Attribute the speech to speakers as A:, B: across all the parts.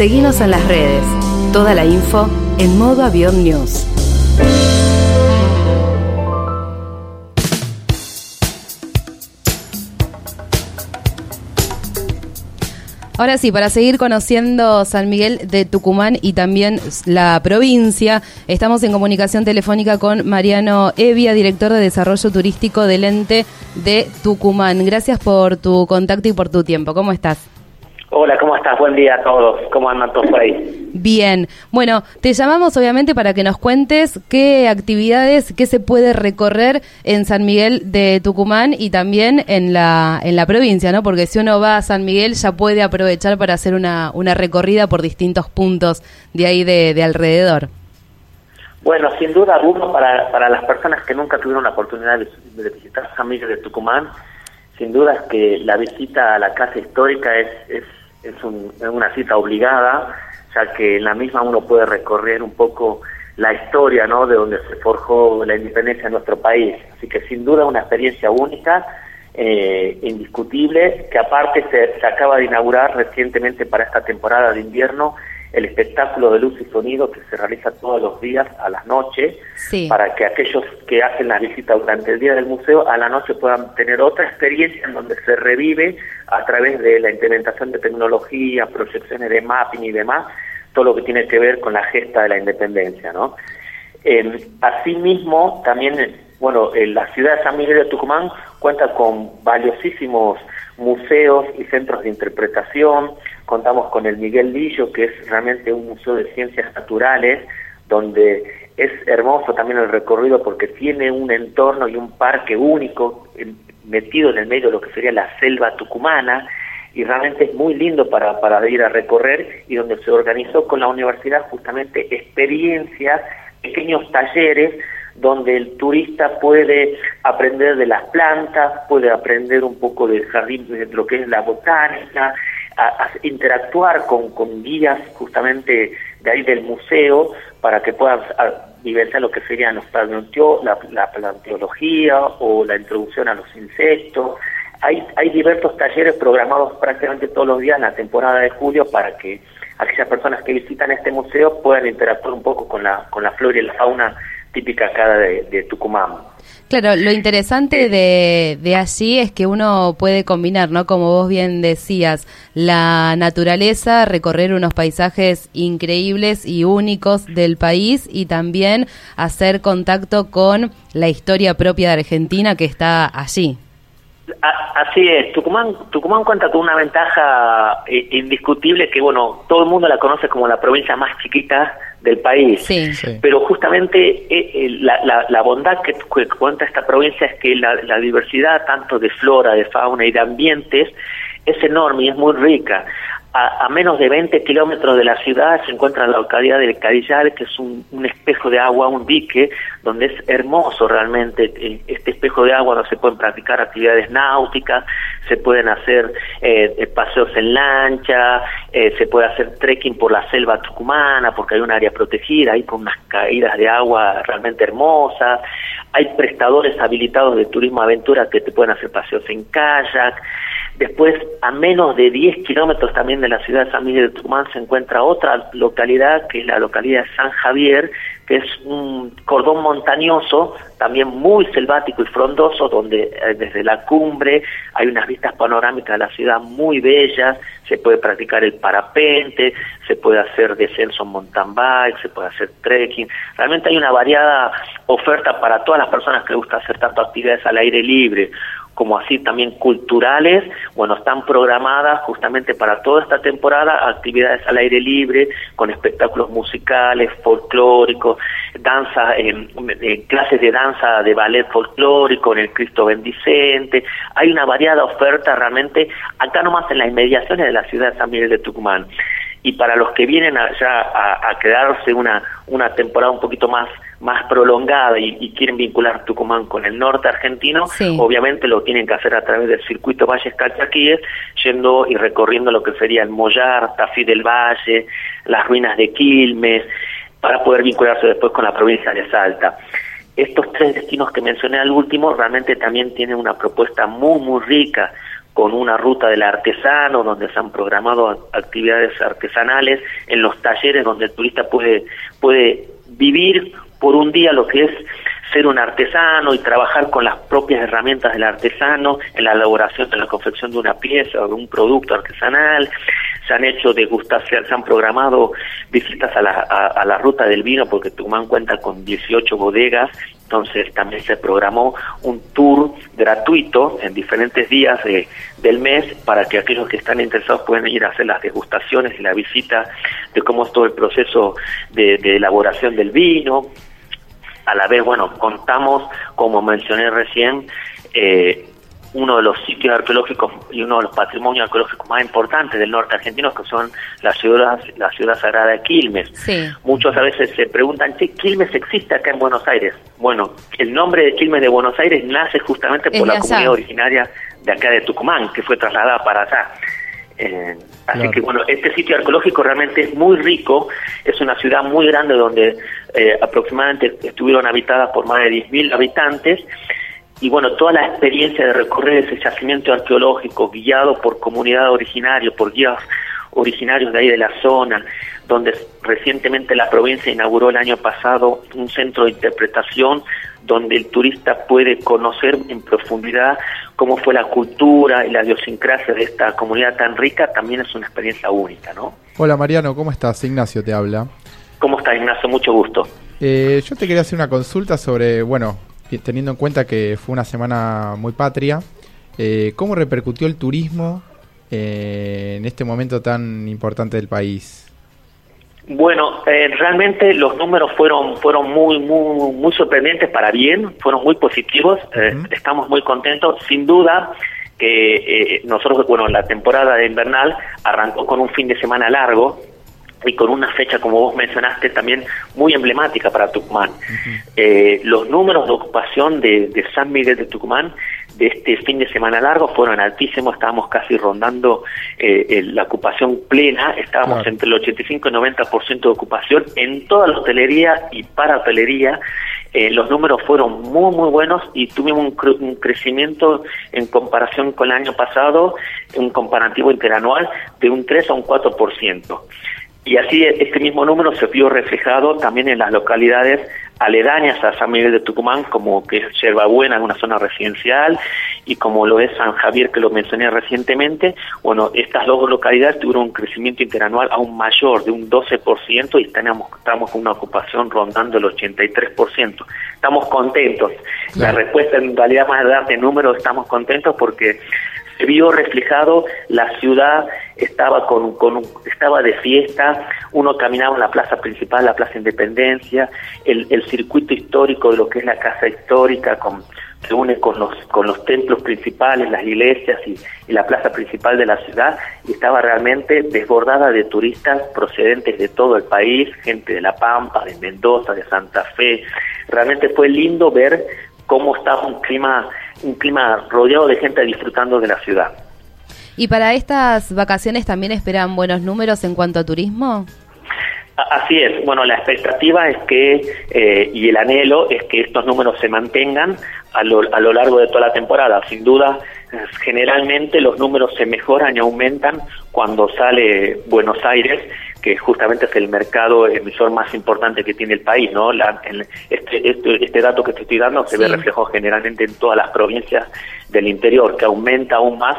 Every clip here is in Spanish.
A: Seguimos en las redes. Toda la info en modo avión news. Ahora sí, para seguir conociendo San Miguel de Tucumán y también la provincia, estamos en comunicación telefónica con Mariano Evia, director de Desarrollo Turístico del ente de Tucumán. Gracias por tu contacto y por tu tiempo. ¿Cómo estás?
B: Hola, ¿cómo estás? Buen día a todos. ¿Cómo andan todos por ahí?
A: Bien. Bueno, te llamamos obviamente para que nos cuentes qué actividades, qué se puede recorrer en San Miguel de Tucumán y también en la, en la provincia, ¿no? Porque si uno va a San Miguel ya puede aprovechar para hacer una, una recorrida por distintos puntos de ahí de, alrededor.
B: Bueno, sin duda alguno para, para las personas que nunca tuvieron la oportunidad de, de visitar San Miguel de Tucumán, sin duda es que la visita a la casa histórica es, es es, una cita obligada, ya que en la misma uno puede recorrer un poco la historia ¿no? de donde se forjó la independencia de nuestro país. Así que sin duda una experiencia única, eh, indiscutible, que aparte se, se acaba de inaugurar recientemente para esta temporada de invierno el espectáculo de luz y sonido que se realiza todos los días a la noche, para que aquellos que hacen la visita durante el día del museo a la noche puedan tener otra experiencia en donde se revive a través de la implementación de tecnología, proyecciones de mapping y demás, todo lo que tiene que ver con la gesta de la independencia, ¿no? Eh, asimismo, también, bueno, la ciudad de San Miguel de Tucumán cuenta con valiosísimos museos y centros de interpretación, contamos con el Miguel Lillo, que es realmente un museo de ciencias naturales, donde es hermoso también el recorrido porque tiene un entorno y un parque único metido en el medio de lo que sería la selva tucumana y realmente es muy lindo para, para ir a recorrer y donde se organizó con la universidad justamente experiencias, pequeños talleres donde el turista puede aprender de las plantas, puede aprender un poco del jardín, de lo que es la botánica, a, interactuar con, con, guías justamente de ahí del museo para que puedan vivenciar lo que serían los la, la planteología o la introducción a los insectos. Hay, hay diversos talleres programados prácticamente todos los días en la temporada de julio para que aquellas personas que visitan este museo puedan interactuar un poco con la, con la flora y la fauna típica acá de, de Tucumán.
A: Claro, lo interesante de, de allí es que uno puede combinar, ¿no? Como vos bien decías, la naturaleza, recorrer unos paisajes increíbles y únicos del país y también hacer contacto con la historia propia de Argentina que está allí.
B: Así es, Tucumán, Tucumán cuenta con una ventaja eh, indiscutible que, bueno, todo el mundo la conoce como la provincia más chiquita del país, pero justamente eh, eh, la, la, bondad que, cuenta esta provincia es que la, la diversidad tanto de flora, de fauna y de ambientes es enorme y es muy rica a, menos de 20 kilómetros de la ciudad se encuentra la localidad del Cadillar, que es un, espejo de agua, un dique, donde es hermoso realmente este espejo de agua, donde se pueden practicar actividades náuticas, se pueden hacer eh, eh, paseos en lancha, eh, se puede hacer trekking por la selva tucumana, porque hay un área protegida, ahí con unas caídas de agua realmente hermosas, hay prestadores habilitados de turismo aventura que te pueden hacer paseos en kayak, Después, a menos de 10 kilómetros también de la ciudad de San Miguel de Tucumán, se encuentra otra localidad, que es la localidad de San Javier, que es un cordón montañoso, también muy selvático y frondoso, donde eh, desde la cumbre hay unas vistas panorámicas de la ciudad muy bellas, se puede practicar el parapente, se puede hacer descenso en mountain bike, se puede hacer trekking. Realmente hay una variada oferta para todas las personas que les gusta hacer tanto actividades al aire libre como así también culturales, bueno, están programadas justamente para toda esta temporada actividades al aire libre, con espectáculos musicales, folclóricos, danza, eh, clases de danza de ballet folclórico en el Cristo Bendicente, hay una variada oferta realmente acá nomás en las inmediaciones de la ciudad de San Miguel de Tucumán. Y para los que vienen allá a, a quedarse una, una temporada un poquito más más prolongada y, quieren vincular Tucumán con el norte argentino, obviamente lo tienen que hacer a través del circuito Valles Calchaquíes, yendo y recorriendo lo que sería el Mollar, Tafí del Valle, las ruinas de Quilmes, para poder vincularse después con la provincia de Salta. Estos tres destinos que mencioné al último realmente también tienen una propuesta muy, muy rica con una ruta del artesano, donde se han programado actividades artesanales, en los talleres donde el turista puede, puede vivir por un día lo que es ser un artesano y trabajar con las propias herramientas del artesano en la elaboración de la confección de una pieza o de un producto artesanal. Se han hecho degustaciones, se han programado visitas a la, a, la ruta del vino porque Tucumán cuenta con 18 bodegas entonces también se programó un tour gratuito en diferentes días del mes para que aquellos que están interesados puedan ir a hacer las degustaciones y la visita de cómo es todo el proceso de elaboración del vino, a la vez, bueno, contamos, como mencioné recién, eh, uno de los sitios arqueológicos y uno de los patrimonios arqueológicos más importantes del norte argentino, que son las ciudades, la ciudad sagrada de Quilmes. Muchos a veces se preguntan, ¿qué Quilmes existe acá en Buenos Aires? Bueno, el nombre de Quilmes de Buenos Aires nace justamente por la comunidad originaria de acá de Tucumán, que fue trasladada para allá. Eh, así que bueno, este sitio arqueológico realmente es muy rico, es una ciudad muy grande donde eh, aproximadamente estuvieron habitadas por más de 10.000 habitantes. Y bueno, toda la experiencia de recorrer ese yacimiento arqueológico guiado por comunidad originaria, por guías originarios de ahí de la zona, donde recientemente la provincia inauguró el año pasado un centro de interpretación donde el turista puede conocer en profundidad cómo fue la cultura y la idiosincrasia de esta comunidad tan rica, también es una experiencia única, ¿no?
C: Hola Mariano, ¿cómo estás? Ignacio te habla.
B: ¿Cómo estás, Ignacio? Mucho gusto.
C: Eh, yo te quería hacer una consulta sobre, bueno, teniendo en cuenta que fue una semana muy patria, eh, ¿cómo repercutió el turismo eh, en este momento tan importante del país?
B: Bueno, eh, realmente los números fueron fueron muy muy muy sorprendentes para bien, fueron muy positivos. Eh, estamos muy contentos, sin duda que eh, nosotros bueno la temporada de invernal arrancó con un fin de semana largo y con una fecha como vos mencionaste también muy emblemática para Tucumán. los números de ocupación de, de San Miguel de Tucumán de este fin de semana largo fueron altísimos, estábamos casi rondando eh, la ocupación plena, estábamos entre el 85 y 90% de ocupación en toda la hotelería y para hotelería. Eh, los números fueron muy, muy buenos y tuvimos un, crecimiento en comparación con el año pasado, un comparativo interanual de un 3 a un 4%. Y así este mismo número se vio reflejado también en las localidades aledañas a San Miguel de Tucumán, como que es Yerbabuena, en una zona residencial, y como lo es San Javier, que lo mencioné recientemente, bueno, estas dos localidades tuvieron un crecimiento interanual aún mayor, de un 12%, y tenemos, estamos con una ocupación rondando el 83%. Estamos contentos. La respuesta en realidad más de darte números, estamos contentos porque se vio reflejado, la ciudad estaba con, con estaba de fiesta, uno caminaba en la plaza principal, la plaza Independencia, el, el circuito histórico de lo que es la casa histórica con se une con los con los templos principales, las iglesias y, y, la plaza principal de la ciudad y estaba realmente desbordada de turistas procedentes de todo el país, gente de La Pampa, de Mendoza, de Santa Fe. Realmente fue lindo ver cómo estaba un clima un clima rodeado de gente disfrutando de la ciudad.
A: ¿Y para estas vacaciones también esperan buenos números en cuanto a turismo?
B: Así es, bueno, la expectativa es que, eh, y el anhelo es que estos números se mantengan a lo, a lo largo de toda la temporada. Sin duda, generalmente los números se mejoran y aumentan cuando sale Buenos Aires que justamente es el mercado emisor más importante que tiene el país, ¿no? La, este, este, este, dato que te estoy dando se ve reflejado generalmente en todas las provincias del interior, que aumenta aún más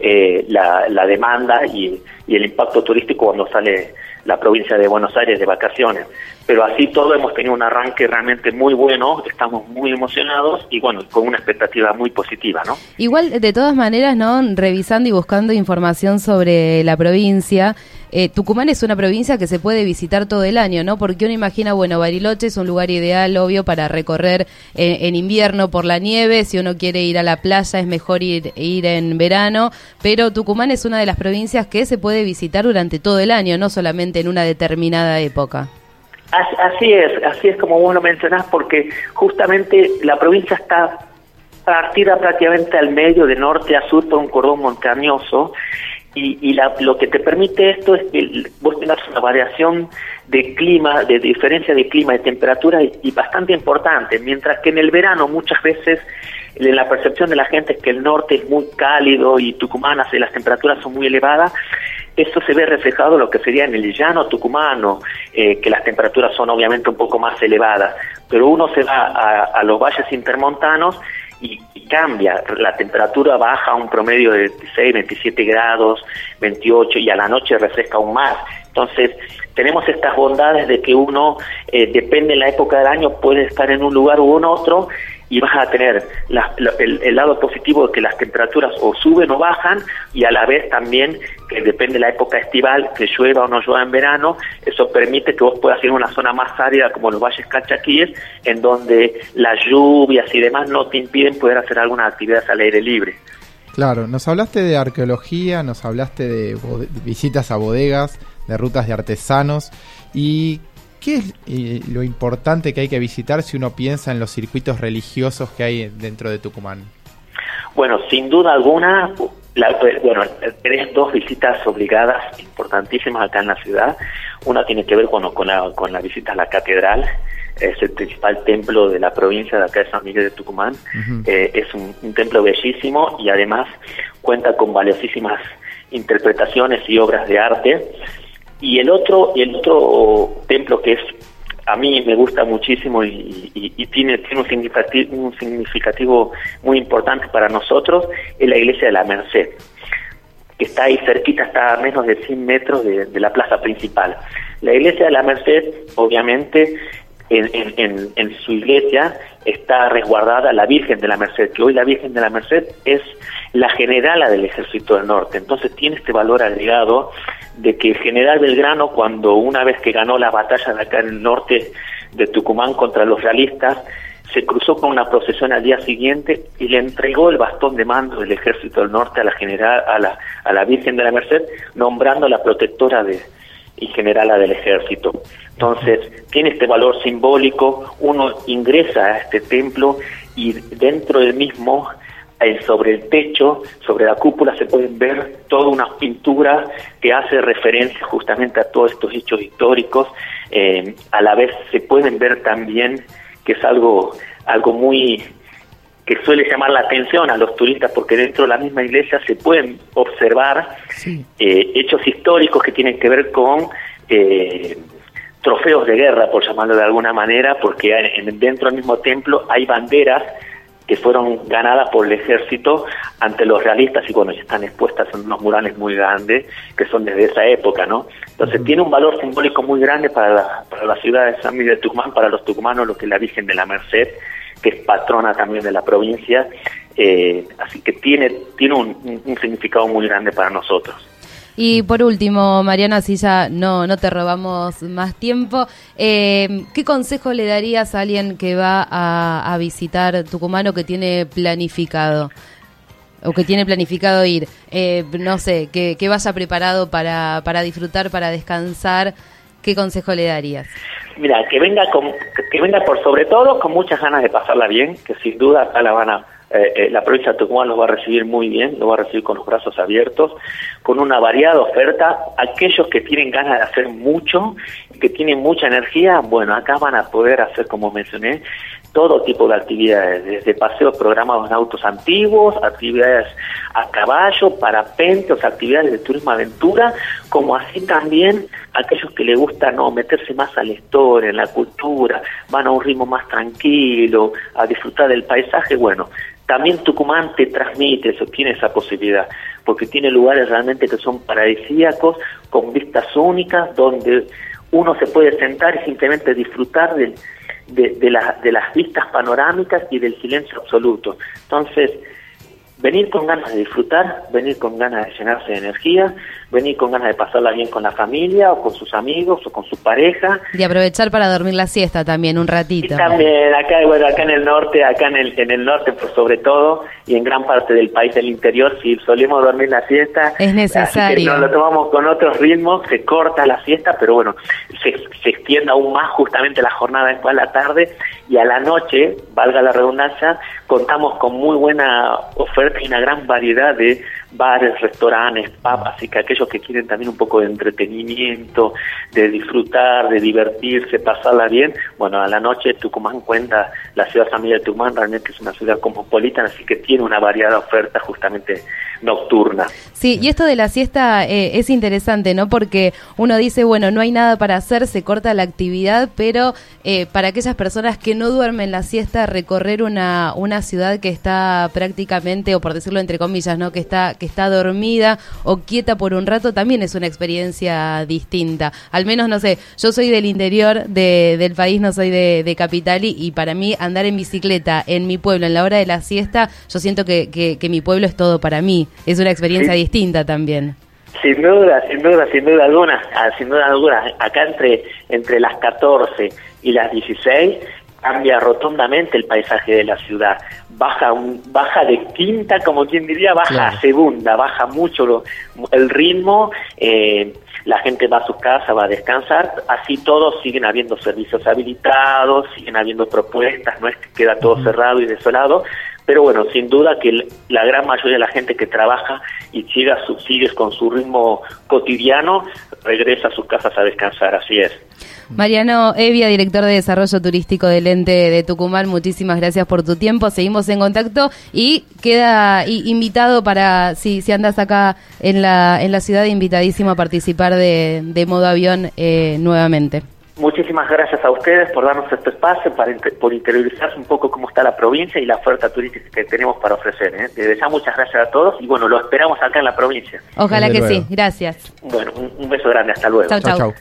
B: eh, la, la, demanda y, y el impacto turístico cuando sale la provincia de Buenos Aires de vacaciones. Pero así todo hemos tenido un arranque realmente muy bueno, estamos muy emocionados y bueno, con una expectativa muy positiva, ¿no?
A: Igual, de todas maneras, ¿no? Revisando y buscando información sobre la provincia, eh, Tucumán es una provincia que se puede visitar todo el año, ¿no? Porque uno imagina, bueno, Bariloche es un lugar ideal, obvio, para recorrer eh, en invierno por la nieve, si uno quiere ir a la playa es mejor ir, ir en verano, pero Tucumán es una de las provincias que se puede visitar durante todo el año, no solamente en una determinada época.
B: Así es, así es como vos lo mencionás, porque justamente la provincia está partida prácticamente al medio, de norte a sur, por un cordón montañoso, y, y la, lo que te permite esto es que vos tengas una variación de clima, de diferencia de clima, de temperatura y, bastante importante, mientras que en el verano muchas veces la percepción de la gente es que el norte es muy cálido y Tucumán hace las temperaturas son muy elevadas, eso se ve reflejado en lo que sería en el llano tucumano, eh, que las temperaturas son obviamente un poco más elevadas, pero uno se va a, los valles intermontanos y, cambia, la temperatura baja a un promedio de 26, 27 grados, 28 y a la noche refresca aún más. Entonces, tenemos estas bondades de que uno, eh, depende de la época del año, puede estar en un lugar u otro y vas a tener el, lado positivo de que las temperaturas o suben o bajan y a la vez también que depende de la época estival, que llueva o no llueva en verano, eso permite que vos puedas ir a una zona más árida como los valles cachaquíes, en donde las lluvias y demás no te impiden poder hacer alguna actividad al aire libre.
C: Claro, nos hablaste de arqueología, nos hablaste de visitas a bodegas, de rutas de artesanos y ¿Qué es eh, lo importante que hay que visitar si uno piensa en los circuitos religiosos que hay dentro de Tucumán?
B: Bueno, sin duda alguna, bueno, tenés dos visitas obligadas importantísimas acá en la ciudad. Una tiene que ver con, con, la, con la visita a la catedral, es el principal templo de la provincia de acá de San Miguel de Tucumán. Eh, es un, un, templo bellísimo y además cuenta con valiosísimas interpretaciones y obras de arte. Y el otro, el otro templo que es a mí me gusta muchísimo y, tiene, tiene un, significativo, un significativo muy importante para nosotros es la iglesia de la Merced, que está ahí cerquita, está a menos de 100 metros de, la plaza principal. La iglesia de la Merced, obviamente, en, en, su iglesia está resguardada la Virgen de la Merced, que hoy la Virgen de la Merced es la generala del Ejército del Norte. Entonces tiene este valor agregado de que el general Belgrano, cuando una vez que ganó la batalla de acá en el norte de Tucumán contra los realistas, se cruzó con una procesión al día siguiente y le entregó el bastón de mando del Ejército del Norte a la general, a la, a la Virgen de la Merced, nombrando la protectora de, y generala del ejército. Entonces, tiene este valor simbólico, uno ingresa a este templo y dentro del mismo sobre el techo, sobre la cúpula, se pueden ver toda una pintura que hace referencia justamente a todos estos hechos históricos. Eh, a la vez se pueden ver también que es algo, algo muy que suele llamar la atención a los turistas porque dentro de la misma iglesia se pueden observar eh, hechos históricos que tienen que ver con eh, trofeos de guerra, por llamarlo de alguna manera, porque dentro del mismo templo hay banderas que fueron ganadas por el ejército ante los realistas y bueno, están expuestas en unos murales muy grandes que son desde esa época, ¿no? Entonces tiene un valor simbólico muy grande para la, para la ciudad de San Miguel de Tucumán, para los tucumanos, lo que es la Virgen de la Merced, que es patrona también de la provincia, eh, así que tiene, tiene un significado muy grande para nosotros.
A: Y por último, Mariana, si ya no, no te robamos más tiempo, eh, ¿qué consejo le darías a alguien que va a, visitar Tucumán o que tiene planificado? o que tiene planificado ir, eh, no sé, que, que, vaya preparado para, para disfrutar, para descansar, ¿qué consejo le darías?
B: Mira, que venga con, que venga por sobre todo con muchas ganas de pasarla bien, que sin duda acá la van a, eh, eh, la provincia de Tucumán los va a recibir muy bien, los va a recibir con los brazos abiertos, con una variada oferta. Aquellos que tienen ganas de hacer mucho, que tienen mucha energía, bueno, acá van a poder hacer, como mencioné, todo tipo de actividades, desde paseos programados en autos antiguos, actividades a caballo, parapentos, actividades de turismo aventura, como así también aquellos que les gusta no meterse más a la historia, en la cultura, van a un ritmo más tranquilo, a disfrutar del paisaje, bueno, también Tucumán te transmite eso, tiene esa posibilidad, porque tiene lugares realmente que son paradisíacos, con vistas únicas, donde uno se puede sentar y simplemente disfrutar de, de, de las vistas panorámicas y del silencio absoluto. Entonces, venir con ganas de disfrutar, venir con ganas de llenarse de energía, venir con ganas de pasarla bien con la familia o con sus amigos o con su pareja.
A: Y aprovechar para dormir la siesta también un ratito.
B: Y también acá, bueno, acá en el norte, acá en el, en el norte por sobre todo y en gran parte del país del interior, si solemos dormir la siesta,
A: es necesario.
B: Nos lo tomamos con otros ritmos, se corta la siesta, pero bueno, se, se extiende aún más justamente la jornada después de la tarde y a la noche, valga la redundancia, contamos con muy buena oferta y una gran variedad de bares, restaurantes, pubs, así que aquellos que quieren también un poco de entretenimiento, de disfrutar, de divertirse, pasarla bien, bueno, a la noche Tucumán cuenta, la ciudad familiar de Tucumán realmente es una ciudad cosmopolita, así que tiene una variada oferta justamente nocturna.
A: Sí, y esto de la siesta eh, es interesante, ¿no? Porque uno dice, bueno, no hay nada para hacer, se corta la actividad, pero eh, para aquellas personas que no duermen la siesta, recorrer una, una ciudad que está prácticamente, o por decirlo entre comillas, ¿no? Que está, que está dormida o quieta por un rato, también es una experiencia distinta. Al menos, no sé, yo soy del interior de, del país, no soy de, de capital, y, y, para mí andar en bicicleta en mi pueblo en la hora de la siesta, yo siento que, que, que mi pueblo es todo para mí es una experiencia distinta también.
B: Sin duda, sin duda, sin duda alguna, ah, sin duda alguna. Acá entre, entre las 14 y las 16 cambia rotundamente el paisaje de la ciudad. Baja un, baja de quinta, como quien diría, baja a segunda, baja mucho el ritmo. Eh, la gente va a su casa, va a descansar, así todos siguen habiendo servicios habilitados, siguen habiendo propuestas, no es que queda todo cerrado y desolado, pero bueno, sin duda que la gran mayoría de la gente que trabaja y sigue, sigue con su ritmo cotidiano, regresa a sus casas a descansar, así es.
A: Mariano Evia, director de Desarrollo Turístico del Ente de Tucumán, muchísimas gracias por tu tiempo, seguimos en contacto y queda invitado para, si, si andas acá en la, en la ciudad, invitadísimo a participar de, de modo avión eh, nuevamente.
B: Muchísimas gracias a ustedes por darnos este espacio, para, por interiorizarse un poco cómo está la provincia y la oferta turística que tenemos para ofrecer. ¿eh? Desde ya muchas gracias a todos y bueno, lo esperamos acá en la provincia.
A: Ojalá que sí, gracias.
B: Bueno, un, beso grande, hasta luego.
A: chao. chau.